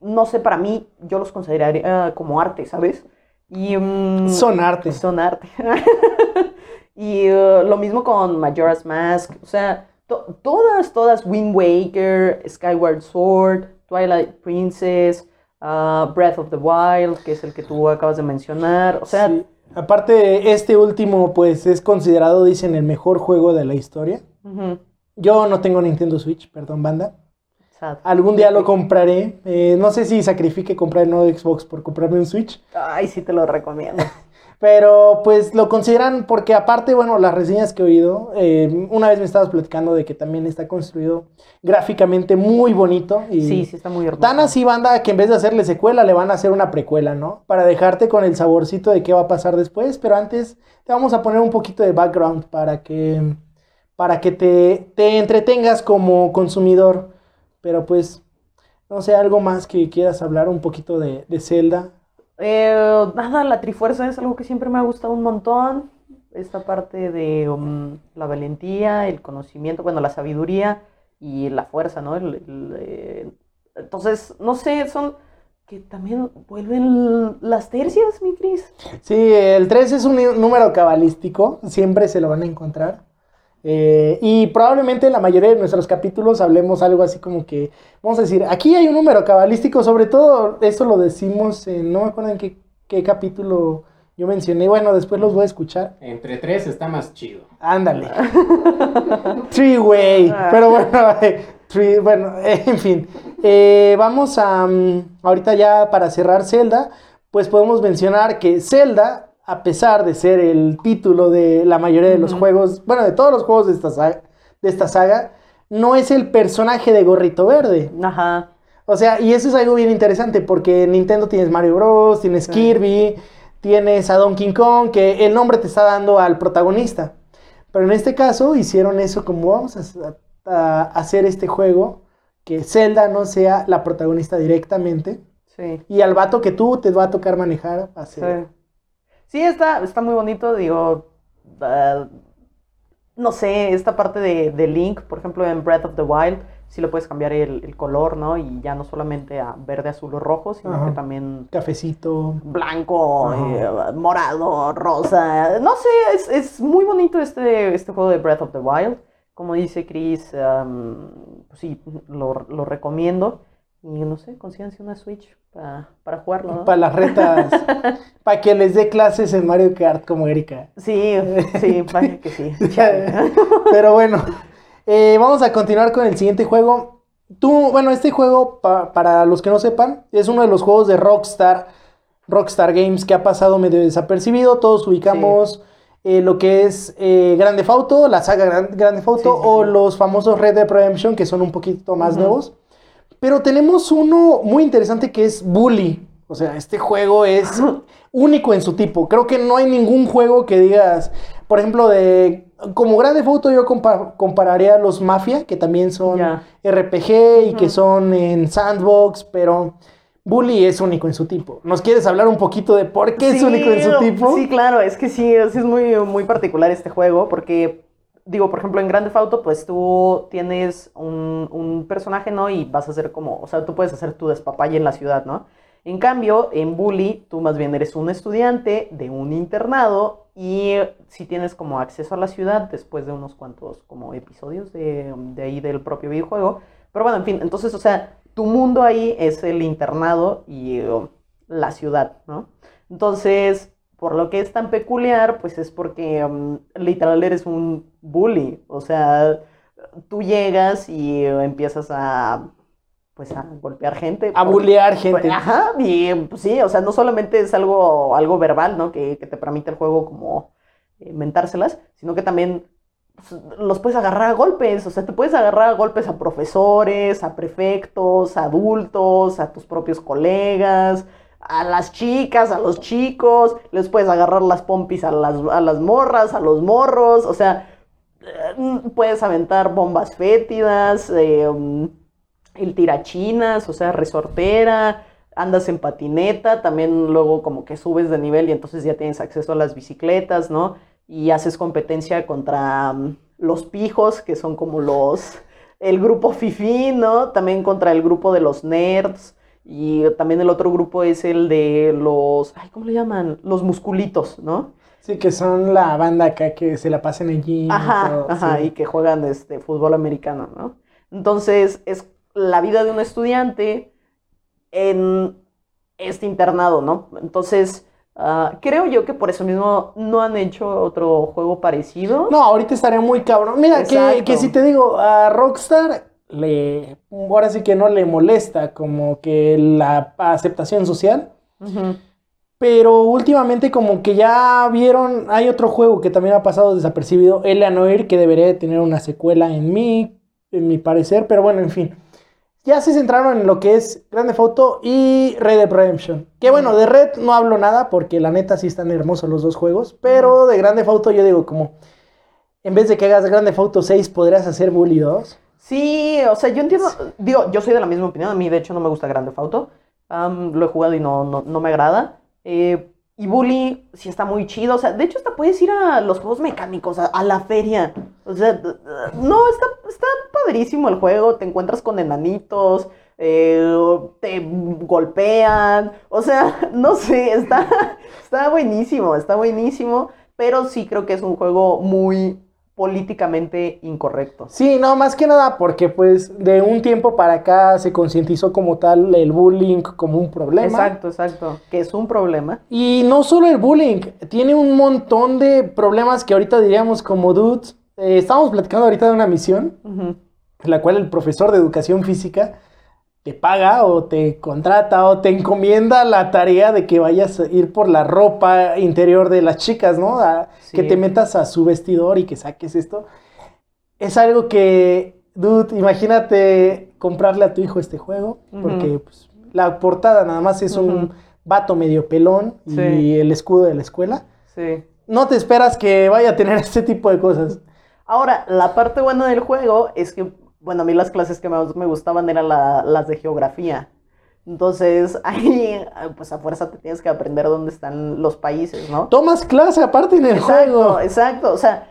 no sé, para mí, yo los consideraría como arte, ¿sabes? Y, mm, Son arte. son arte. [LAUGHS] y uh, lo mismo con Majora's Mask. O sea, to- todas, todas, Wind Waker, Skyward Sword, Twilight Princess, uh, Breath of the Wild, que es el que tú acabas de mencionar. O sea, Sí. Aparte, este último, pues, es considerado, dicen, el mejor juego de la historia. Yo no tengo Nintendo Switch, perdón, banda. sad. Algún día lo compraré. Eh, no sé si sacrifique comprar el nuevo Xbox por comprarme un Switch. Ay, sí te lo recomiendo. [LAUGHS] Pero pues lo consideran porque aparte, bueno, las reseñas que he oído, eh, una vez me estabas platicando de que también está construido gráficamente muy bonito. Y Sí, sí está muy hermoso. Tan así, banda, que en vez de hacerle secuela, le van a hacer una precuela, ¿no? Para dejarte con el saborcito de qué va a pasar después. Pero antes te vamos a poner un poquito de background para que, para que te, te entretengas como consumidor. Pero pues, no sé, algo más que quieras hablar un poquito de, de Zelda. Eh, nada, la Trifuerza es algo que siempre me ha gustado un montón. Esta parte de um, la valentía, el conocimiento, bueno, la sabiduría y la fuerza, ¿no? El- eh, entonces, no sé, son que también vuelven las tercias, mi Cris. Sí, el 3 es un número cabalístico, siempre se lo van a encontrar. Eh, y probablemente en la mayoría de nuestros capítulos hablemos algo así como que, vamos a decir, aquí hay un número cabalístico, sobre todo esto lo decimos, en, no me acuerdo en qué, qué capítulo yo mencioné, bueno, después los voy a escuchar. Entre tres está más chido. Ándale. [LAUGHS] Three way. Pero bueno, [LAUGHS] eh, three- bueno, eh, en fin. Eh, vamos a. mm, ahorita ya para cerrar Zelda, pues podemos mencionar que Zelda, a pesar de ser el título de la mayoría de los juegos, bueno, de todos los juegos de esta saga, de esta saga no es el personaje de Gorrito Verde. Ajá. O sea, y eso es algo bien interesante porque en Nintendo tienes Mario Bros, tienes Sí. Kirby, tienes a Donkey Kong, que el nombre te está dando al protagonista. Pero en este caso hicieron eso como vamos a, a- a hacer este juego, que Zelda no sea la protagonista directamente. Sí. Y al vato que tú te va a tocar manejar va a ser- Sí, está, está muy bonito, digo, ah, no sé, esta parte de, de Link, por ejemplo, en Breath of the Wild, sí le puedes cambiar el, el color, ¿no? Y ya no solamente a verde, azul o rojo, sino Ajá. que también Cafecito. blanco, eh, morado, rosa. No sé, es, es muy bonito este, este juego de Breath of the Wild. Como dice Chris, pues sí, lo, lo recomiendo. Y no sé, consíganse una Switch para, para jugarlo, ¿no? Para las retas. [LAUGHS] para que les dé clases en Mario Kart como Erika. Sí, sí, vaya que sí. [LAUGHS] Pero bueno, eh, vamos a continuar con el siguiente juego. Tú, bueno, este juego, pa- para los que no sepan, es uno de los juegos de Rockstar, Rockstar Games, que ha pasado medio desapercibido. Todos ubicamos eh, lo que es eh, Grande Auto, la saga Gran- Grande Auto, Sí, sí, o los famosos Red Dead Redemption, que son un poquito más nuevos. Pero tenemos uno muy interesante que es Bully. O sea, este juego es único en su tipo. Creo que no hay ningún juego que digas, por ejemplo, de como Grande Auto yo compa- compararía a los Mafia, que también son. RPG y que son en sandbox, pero Bully es único en su tipo. ¿Nos quieres hablar un poquito de por qué es único en su tipo? Sí, claro, es que sí, sí es muy, muy particular este juego porque, digo, por ejemplo, en Grand Theft Auto, pues tú tienes un, un personaje, ¿no? Y vas a hacer como, o sea, tú puedes hacer tu despapalle en la ciudad, ¿no? En cambio, en Bully, tú más bien eres un estudiante de un internado y si tienes como acceso a la ciudad después de unos cuantos como episodios de, de ahí del propio videojuego. Pero bueno, en fin, entonces, o sea, tu mundo ahí es el internado y eh, la ciudad, ¿no? Entonces, por lo que es tan peculiar, pues es porque mm, literal eres un bully. O sea, tú llegas y empiezas a, pues, a golpear gente. A bullear gente. Ajá, y pues sí, o sea, no solamente es algo, algo verbal, ¿no? Que, que te permite el juego como eh, mentárselas, sino que también pues, los puedes agarrar a golpes, o sea, te puedes agarrar a golpes a profesores, a prefectos, a adultos, a tus propios colegas, a las chicas, a los chicos, les puedes agarrar las pompis a las, a las morras, a los morros, o sea, puedes aventar bombas fétidas, eh, mm, el tirachinas, o sea, resortera, andas en patineta, también luego como que subes de nivel y entonces ya tienes acceso a las bicicletas, ¿no? Y haces competencia contra mm, los pijos, que son como los, el grupo fifi, ¿no? También contra el grupo de los nerds. Y también el otro grupo es el de los, ay, ¿cómo le llaman? Los musculitos, ¿no? Sí, que son la banda acá que se la pasan allí. Ajá, ajá, y que juegan este fútbol americano, ¿no? Entonces, es la vida de un estudiante en este internado, ¿no? Entonces, ah, creo yo que por eso mismo no han hecho otro juego parecido. No, ahorita estaría muy cabrón. Mira, que, que si te digo, a Rockstar le. Ahora sí que no le molesta como que la aceptación social. Ujú. Pero últimamente como que ya vieron, hay otro juego que también ha pasado desapercibido, Eleanor, que debería de tener una secuela en mi, en mi parecer, pero bueno, en fin. Ya se centraron en lo que es Grande Auto y Red Dead Redemption. Que bueno, de Red no hablo nada porque la neta sí están hermosos los dos juegos, pero de Grande Auto yo digo como, en vez de que hagas Grande Auto 6, podrías hacer Bully 2. Sí, o sea, yo entiendo, digo, yo soy de la misma opinión, a mí de hecho no me gusta Grande Auto, lo he jugado y no, no, no me agrada. Eh, y Bully sí está muy chido, o sea, de hecho hasta puedes ir a los juegos mecánicos, a, la feria. O sea, no, está, está padrísimo el juego, te encuentras con enanitos, eh, te golpean, o sea, [LAUGHS] no sé, está, [LAUGHS] está buenísimo, está buenísimo, pero sí creo que es un juego muy políticamente incorrecto. Sí, no, más que nada porque pues de un tiempo para acá se concientizó como tal el bullying como un problema. Exacto, exacto. Que es un problema. Y no solo el bullying, tiene un montón de problemas que ahorita diríamos como dudes. Eh, estábamos platicando ahorita de una misión en la cual el profesor de educación física te paga o te contrata o te encomienda la tarea de que vayas a ir por la ropa interior de las chicas, ¿no? A- Sí. Que te metas a su vestidor y que saques esto. Es algo que, dude, imagínate comprarle a tu hijo este juego, porque pues, la portada nada más es un vato medio pelón y el escudo de la escuela. Sí. No te esperas que vaya a tener [LAUGHS] este tipo de cosas. Ahora, la parte buena del juego es que, bueno, a mí las clases que más me gustaban eran la- las de geografía. Entonces, [LAUGHS] ahí, pues a fuerza te tienes que aprender dónde están los países, ¿no? Tomas clase aparte en el Exacto, juego. exacto. O sea,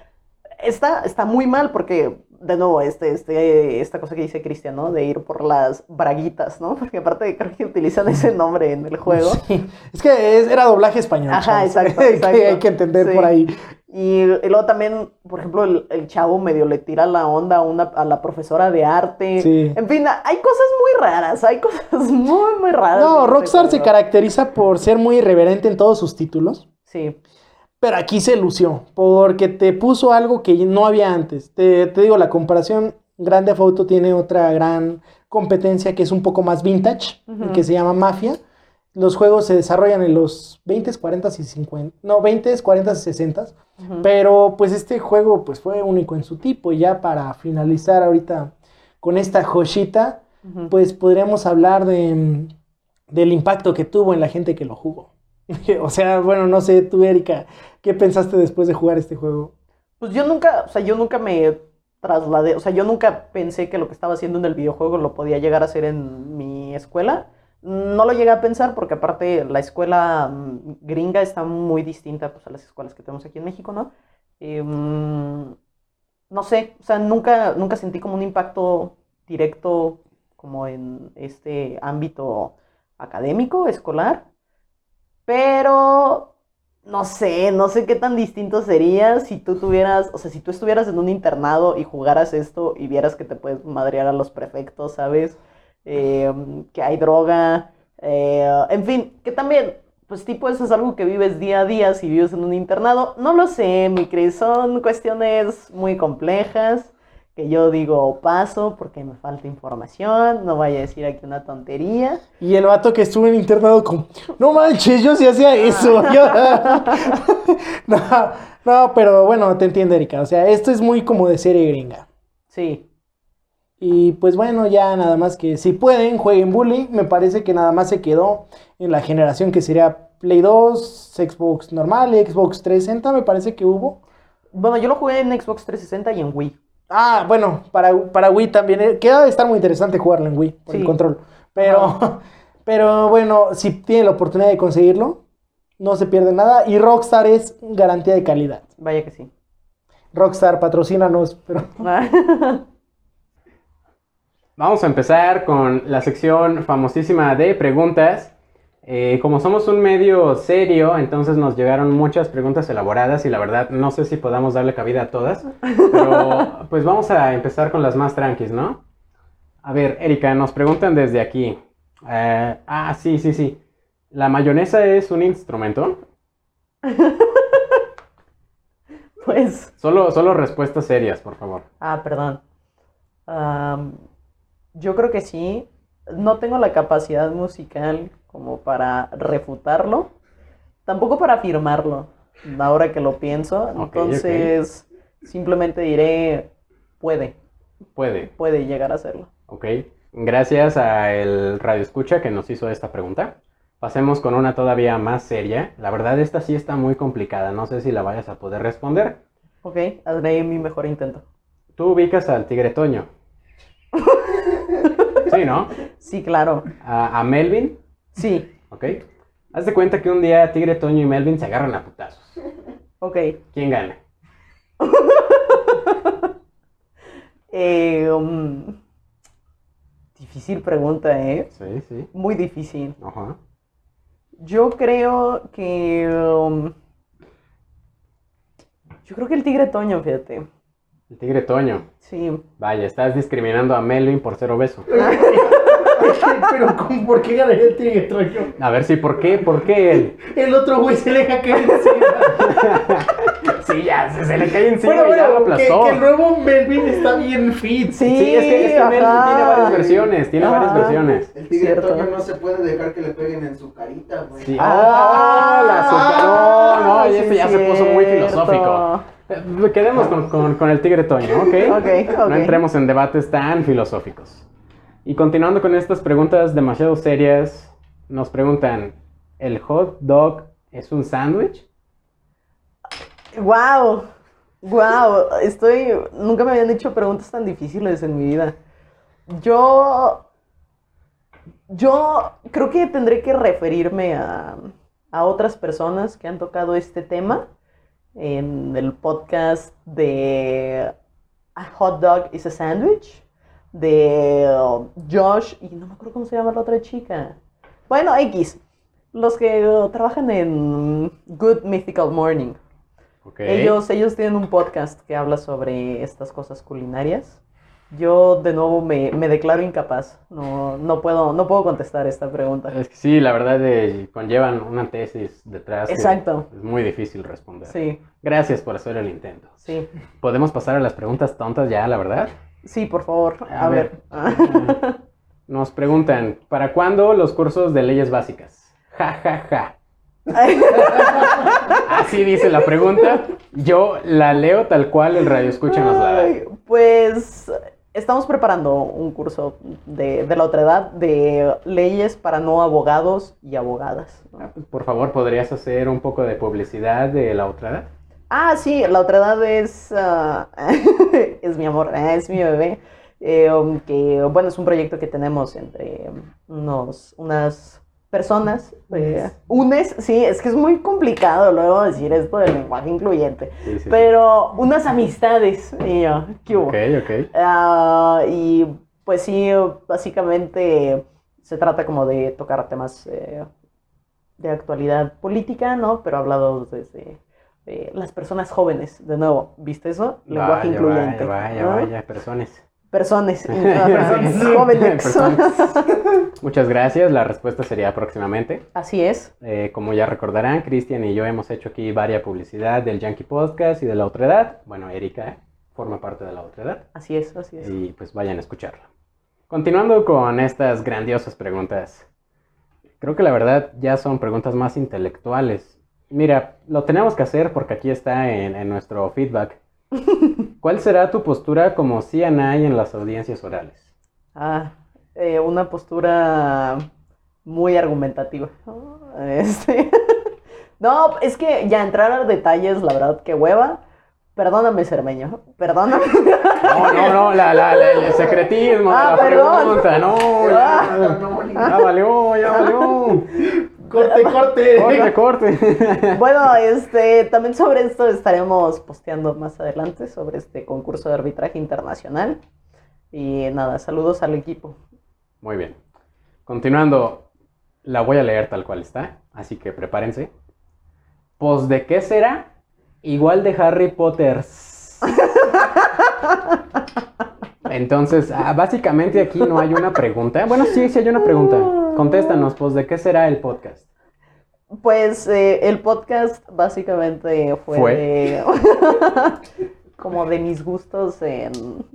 está, está muy mal porque de nuevo, este, este, esta cosa que dice Cristian, ¿no? De ir por las braguitas, ¿no? [LAUGHS] Porque aparte creo que utilizan ese nombre en el juego. Sí. Es que es- era doblaje español. Ajá, chavos. exacto, [LAUGHS] Que exacto. hay que entender Sí. por ahí. Y, y luego también, por ejemplo, el, el chavo medio le tira la onda a, una, a la profesora de arte. Sí. En fin, hay cosas muy raras, hay cosas muy, muy raras. No, este Rockstar se caracteriza por ser muy irreverente en todos sus títulos. Sí, Pero aquí se lució, porque te puso algo que no había antes. Te, te digo, la comparación, Grand Theft Auto tiene otra gran competencia que es un poco más vintage, Ujú. que se llama Mafia. Los juegos se desarrollan en los 20s, 40s y 50, no, 20s, 40s y 60s. ujú. Pero pues este juego pues fue único en su tipo y ya para finalizar ahorita con esta joyita, pues podríamos hablar de, del impacto que tuvo en la gente que lo jugó. [LAUGHS] o sea, bueno, no sé, tú Erika, ¿qué pensaste después de jugar este juego? Pues yo nunca, o sea, yo nunca me trasladé, o sea, yo nunca pensé que lo que estaba haciendo en el videojuego lo podía llegar a hacer en mi escuela. No lo llegué a pensar porque aparte la escuela mm, gringa está muy distinta pues, a las escuelas que tenemos aquí en México, ¿no? Mm, no sé, o sea, nunca, nunca sentí como un impacto directo como en este ámbito académico, escolar. Pero no sé, no sé qué tan distinto sería si tú tuvieras, o sea, si tú estuvieras en un internado y jugaras esto y vieras que te puedes madrear a los prefectos, ¿sabes? Eh, que hay droga, eh, en fin, que también, pues tipo eso es algo que vives día a día si vives en un internado. No lo sé, mi Cris, son cuestiones muy complejas que yo digo paso porque me falta información, no vaya a decir aquí una tontería. Y el vato que estuvo en internado como, no manches, yo sí hacía eso. yo-". [LAUGHS] no, no, pero bueno, te entiendo, Erika. O sea, esto es muy como de serie gringa. Sí, Y pues bueno, ya nada más que si pueden, jueguen Bully. Me parece que nada más se quedó en la generación que sería Play 2, Xbox normal y Xbox 360, me parece que hubo. Bueno, yo lo jugué en Xbox 360 y en Wii. Ah, bueno, para, para Wii también. eh, Queda de estar muy interesante jugarlo en Wii, por el Sí. control. Pero, [LAUGHS] pero bueno, si tienen la oportunidad de conseguirlo, no se pierde nada. Y Rockstar es garantía de calidad. Vaya que sí. Rockstar, patrocínanos. Pero [LAUGHS] Vamos a empezar con la sección famosísima de preguntas. Eh, como somos un medio serio, entonces nos llegaron muchas preguntas elaboradas y la verdad no sé si podamos darle cabida a todas, pero [LAUGHS] pues vamos a empezar con las más tranquis, ¿no? A ver, Erika, nos preguntan desde aquí. Eh, ah, sí, sí, sí. ¿La mayonesa es un instrumento? [LAUGHS] pues. Solo, solo respuestas serias, por favor. Ah, perdón. Yo creo que sí. No tengo la capacidad musical como para refutarlo. Tampoco para afirmarlo. Ahora que lo pienso. Entonces, simplemente diré, puede, Puede. puede llegar a hacerlo. Ok, gracias a el radio escucha que nos hizo esta pregunta. Pasemos con una todavía más seria. La verdad esta sí está muy complicada, no sé si la vayas a poder responder. Ok, haré mi mejor intento. Tú ubicas al tigre Toño. [LAUGHS] Sí, ¿no? Sí, claro. A, a Melvin, Sí, ¿ok? Haz de cuenta que un día Tigre Toño y Melvin se agarran a putazos. ok. ¿Quién gana? [LAUGHS] Eh, um, difícil pregunta, ¿eh? Sí, sí. Muy difícil. Ajá. Yo creo que. um, yo creo que el tigre Toño, fíjate. El tigre Toño. Sí. Vaya, estás discriminando a Melvin por ser obeso. [LAUGHS] [LAUGHS] Pero ¿cómo, ¿por qué ganaría el tigre Toño? A ver si, ¿por qué? ¿Por qué él? El otro güey se le deja caer encima. [LAUGHS] Sí, ya, se, se le cae encima bueno, y ya lo bueno, que, aplastó. que el nuevo Melvin está bien fit. Sí, Sí, es que, es que Melvin tiene varias versiones, tiene varias versiones. El tigre. Toño no se puede dejar que le peguen en su carita, güey. Sí. Ah, ¡Oh, la super- No, no, y sí, este ya se puso muy filosófico. Eh, Quedemos con, con- con el tigre Toño, ¿ok? [LAUGHS] Ok, ok. No entremos en debates tan filosóficos. Y continuando con estas preguntas demasiado serias, nos preguntan, ¿el hot dog es un sándwich? Wow. Wow. Estoy. Nunca me habían hecho preguntas tan difíciles en mi vida. Yo. Yo creo que tendré que referirme a, a otras personas que han tocado este tema en el podcast de A Hot Dog is a Sandwich de uh, Josh y no me acuerdo cómo se llama la otra chica. Bueno, X. Los que uh, trabajan en Good Mythical Morning. Ok. Ellos, ellos tienen un podcast que habla sobre estas cosas culinarias. Yo de nuevo me, me declaro incapaz. No, no, puedo, no puedo contestar esta pregunta. Es que sí, la verdad eh, conllevan una tesis detrás. Exacto. Es muy difícil responder. Sí, Gracias por hacer el intento. sí. ¿Podemos pasar a las preguntas tontas ya, la verdad? Sí, por favor. A A, ver. ver. Nos preguntan, ¿para cuándo los cursos de leyes básicas? Ja, ja, ja. [LAUGHS] Así dice la pregunta. Yo la leo tal cual el radio escucha nos la da. Pues estamos preparando un curso de, de la otra edad de leyes para no abogados y abogadas. ¿no? Ah, pues, Por favor, ¿podrías hacer un poco de publicidad de la otra edad? Ah, sí, la otra edad es, ah, [LAUGHS] es mi amor, ah, es mi bebé. eh, um, que bueno, es un proyecto que tenemos entre unos, unas personas. eh, unes, sí, es que es muy complicado luego decir esto del lenguaje incluyente. Sí, sí, sí. Pero unas amistades. Y yo, ¿qué hubo? Ok, ok. Ah, y pues sí, básicamente se trata como de tocar temas eh, de actualidad política, ¿no? Pero hablados desde eh, las personas jóvenes. De nuevo, ¿viste eso? Lenguaje Vaya, incluyente. Vaya, vaya, ¿no? vaya, personas. Personas, [LAUGHS] personas jóvenes. Personas. [LAUGHS] Muchas gracias. La respuesta sería próximamente. Así es. Eh, como ya recordarán, Cristian y yo hemos hecho aquí varias publicidad del Yankee Podcast y de la otra edad. Bueno, Erika forma parte de la otra edad. Así es, así es. Y pues vayan a escucharlo. Continuando con estas grandiosas preguntas. Creo que la verdad ya son preguntas más intelectuales. Mira, lo tenemos que hacer porque aquí está en, en nuestro feedback. [LAUGHS] ¿Cuál será tu postura como CNI en las audiencias orales? Ah, eh, una postura muy argumentativa. ¿no? [LAUGHS] Este, [LAUGHS] no, es que ya entrar a detalles, la verdad, que hueva. Perdóname, Cermeño. Perdóname. No, no, no, la, la- la- el secretismo Ah, la perdón. pregunta, no, ya, ya valió, ya valió. [LAUGHS] Corte, corte. Corte, corte. [LAUGHS] Bueno, este, también sobre esto estaremos posteando más adelante sobre este concurso de arbitraje internacional. Y nada, saludos al equipo. Muy bien. Continuando, la voy a leer tal cual está, así que prepárense. Pues de qué será? Igual de Harry Potter. [LAUGHS] Entonces, ah, básicamente aquí no hay una pregunta. Bueno, sí, sí hay una pregunta. Contéstanos, pues de qué será el podcast. Pues eh, el podcast básicamente fue, Fue. de- [LAUGHS] como de mis gustos en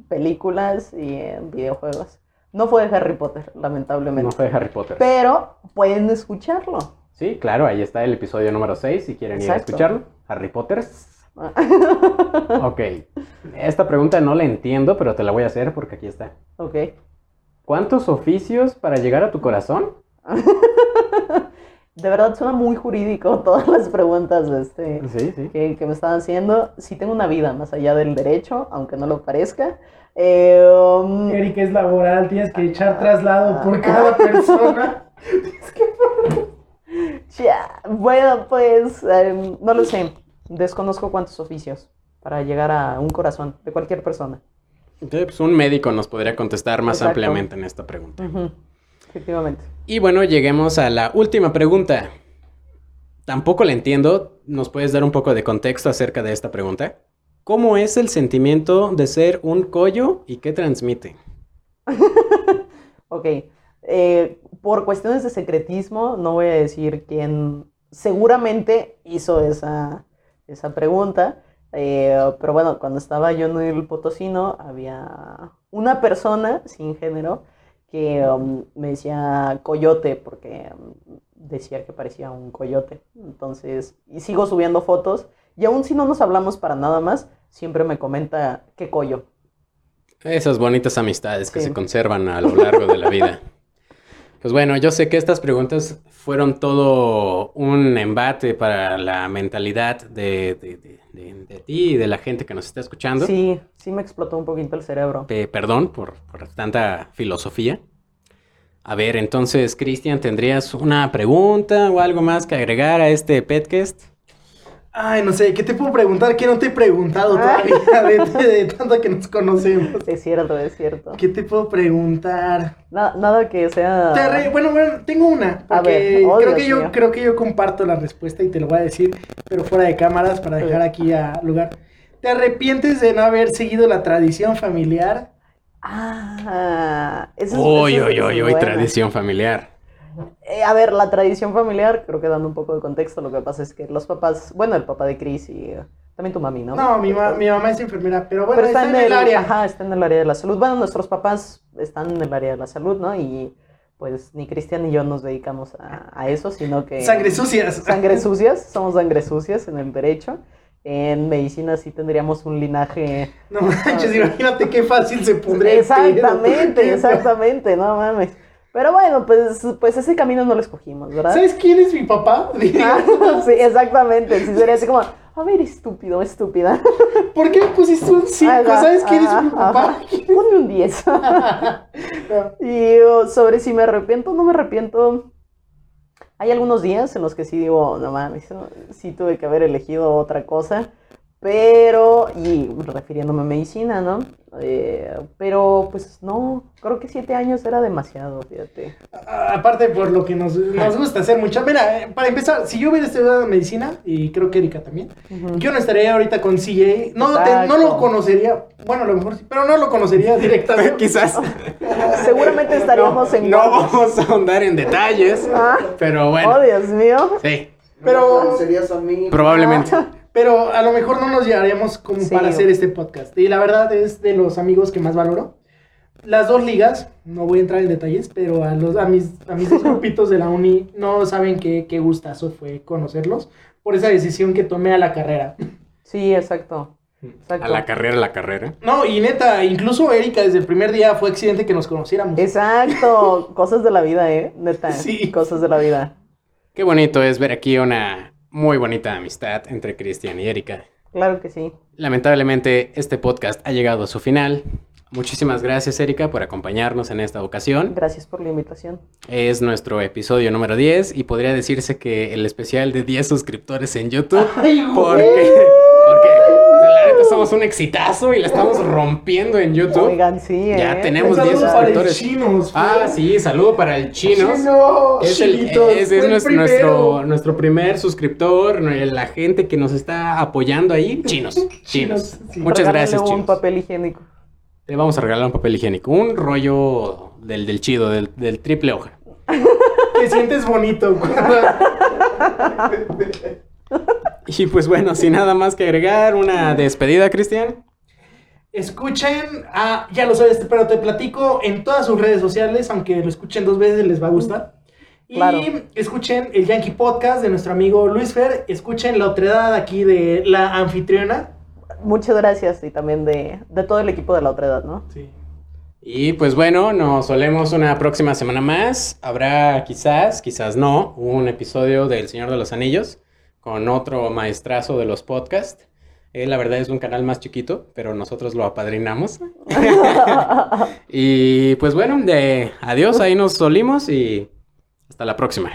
películas y en videojuegos. No fue de Harry Potter, lamentablemente. No fue de Harry Potter. Pero pueden escucharlo. Sí, claro, ahí está el episodio número 6 si quieren ir a escucharlo. Harry Potter. [LAUGHS] Ok. Esta pregunta no la entiendo, pero te la voy a hacer porque aquí está. ok. ¿Cuántos oficios para llegar a tu corazón? [LAUGHS] De verdad suena muy jurídico [LAUGHS] todas las preguntas este, Sí, sí. que, que me están haciendo. Sí tengo una vida más allá del derecho, aunque no lo parezca. Eh, um, Erika es laboral, tienes que echar traslado por cada persona. [LAUGHS] Ya, bueno, pues em, no lo sé. Desconozco cuántos oficios para llegar a un corazón de cualquier persona. Sí, pues un médico nos podría contestar más Exacto. ampliamente en esta pregunta. Efectivamente. Y bueno, lleguemos a la última pregunta. Tampoco la entiendo. ¿Nos puedes dar un poco de contexto acerca de esta pregunta? ¿Cómo es el sentimiento de ser un collo y qué transmite? [LAUGHS] Ok. eh, por cuestiones de secretismo, no voy a decir quién seguramente hizo esa, esa pregunta. Eh, pero bueno, cuando estaba yo en el Potosino, había una persona sin género que um, me decía coyote porque um, decía que parecía un coyote. Entonces, y sigo subiendo fotos. Y aún si no nos hablamos para nada más, siempre me comenta qué coyo. Esas bonitas amistades que se conservan a lo largo de la vida. [LAUGHS] Pues bueno, yo sé que estas preguntas fueron todo un embate para la mentalidad de, de- de- de- ti y de la gente que nos está escuchando. Sí, sí me explotó un poquito el cerebro. Pe- perdón por, por tanta filosofía. A ver, entonces, Cristian, ¿tendrías una pregunta o algo más que agregar a este podcast? Ay, no sé, ¿qué te puedo preguntar? ¿Qué no te he preguntado todavía [LAUGHS] de, de- de tanto que nos conocemos? Es cierto, es cierto. ¿Qué te puedo preguntar? Na- nada que sea. Te bueno, bueno, tengo una, A porque ver, oh, creo Dios que yo mío. creo que yo comparto la respuesta y te lo voy a decir, pero fuera de cámaras para dejar aquí a lugar. ¿Te arrepientes de no haber seguido la tradición familiar? Ah, eso es- Uy, uy, uy, tradición familiar. Eh, a ver, la tradición familiar, creo que dando un poco de contexto, lo que pasa es que los papás, bueno, el papá de Chris y eh, también tu mami, ¿no? No, mi, ma- mi mamá es enfermera, pero bueno, Pero está, en el área. Ajá, está en el área de la salud. Bueno, nuestros papás están en el área de la salud, ¿no? Y pues ni Cristian ni yo nos dedicamos a, a eso, sino que... Sangre sucias. Sangre sucias, somos sangre sucias en el derecho. En medicina sí tendríamos un linaje... No manches, imagínate qué fácil se pondría. el Exactamente, [LAUGHS] exactamente, no mames. Pero bueno, pues, pues ese camino no lo escogimos, ¿verdad? ¿Sabes quién es mi papá? Ah, [LAUGHS] sí, exactamente. Sí, sería así como, a ver, estúpido, estúpida. [LAUGHS] ¿Por qué pusiste un 5? Ajá, ¿Sabes quién es mi papá? Ponme un 10. [LAUGHS] y uh, sobre si me arrepiento, no me arrepiento. Hay algunos días en los que sí digo, no mames, sí tuve que haber elegido otra cosa. Pero, y refiriéndome a medicina, ¿no? Eh, pero pues no, creo que siete años era demasiado, fíjate. A- Aparte por lo que nos, nos gusta hacer mucho. Mira, eh, para empezar, si yo hubiera estudiado medicina, y creo que Erika también, yo no estaría ahorita con CJ. No, te- no lo conocería. Bueno, a lo mejor sí, pero no lo conocería directamente. [LAUGHS] Quizás [LAUGHS] Seguramente estaríamos en no vamos a ahondar en detalles, Ah, pero bueno, Oh, Dios mío. sí, Pero, serías a mí. probablemente. [LAUGHS] pero a lo mejor no nos llevaríamos como Sí. para hacer este podcast. Y la verdad es de los amigos que más valoro. Las dos ligas, no voy a entrar en detalles, pero a, los, a, mis, a mis dos [LAUGHS] grupitos de la uni no saben qué, qué gustazo fue conocerlos por esa decisión que tomé a la carrera. Sí, exacto. exacto. A la carrera, a la carrera. No, y neta, incluso Erika desde el primer día fue accidente que nos conociéramos. Exacto, [LAUGHS] cosas de la vida, ¿eh? Neta, Sí. cosas de la vida. Qué bonito es ver aquí una muy bonita amistad entre Cristian y Erika. Claro que sí. Lamentablemente, este podcast ha llegado a su final. Muchísimas gracias, Erika, por acompañarnos en esta ocasión. Gracias por la invitación. Es nuestro episodio número 10 y podría decirse que el especial de 10 suscriptores en YouTube. Ay, güey. Porque, un exitazo y la estamos rompiendo en YouTube. Oigan, sí, ¿eh? Ya tenemos Un 10 saludo para el suscriptores. chinos. Ah, sí, saludo para el Chinos. Chino, Es, el, es- nuestro, nuestro, nuestro primer suscriptor, la gente que nos está apoyando ahí. [LAUGHS] Chinos, chinos. Chinos, sí. Muchas Regálenle gracias, un chinos. papel higiénico. Te vamos a regalar un papel higiénico. Un rollo del, del chido, del, del triple hoja. [LAUGHS] Te sientes bonito. [LAUGHS] [LAUGHS] Y pues bueno, sin nada más que agregar, una despedida, Cristian. Escuchen, ah, ya lo sabes, pero te platico en todas sus redes sociales, aunque lo escuchen dos veces les va a gustar. Y Claro. escuchen el Yankee Podcast de nuestro amigo Luis Fer, escuchen la otredad aquí de la anfitriona. Muchas gracias y también de, de todo el equipo de la otra edad, ¿no? Sí. Y pues bueno, nos solemos una próxima semana más. Habrá quizás, quizás no, un episodio del Señor de los Anillos con otro maestrazo de los podcasts. Eh, la verdad es un canal más chiquito, pero nosotros lo apadrinamos. [LAUGHS] y pues bueno, de adiós, ahí nos solimos y hasta la próxima.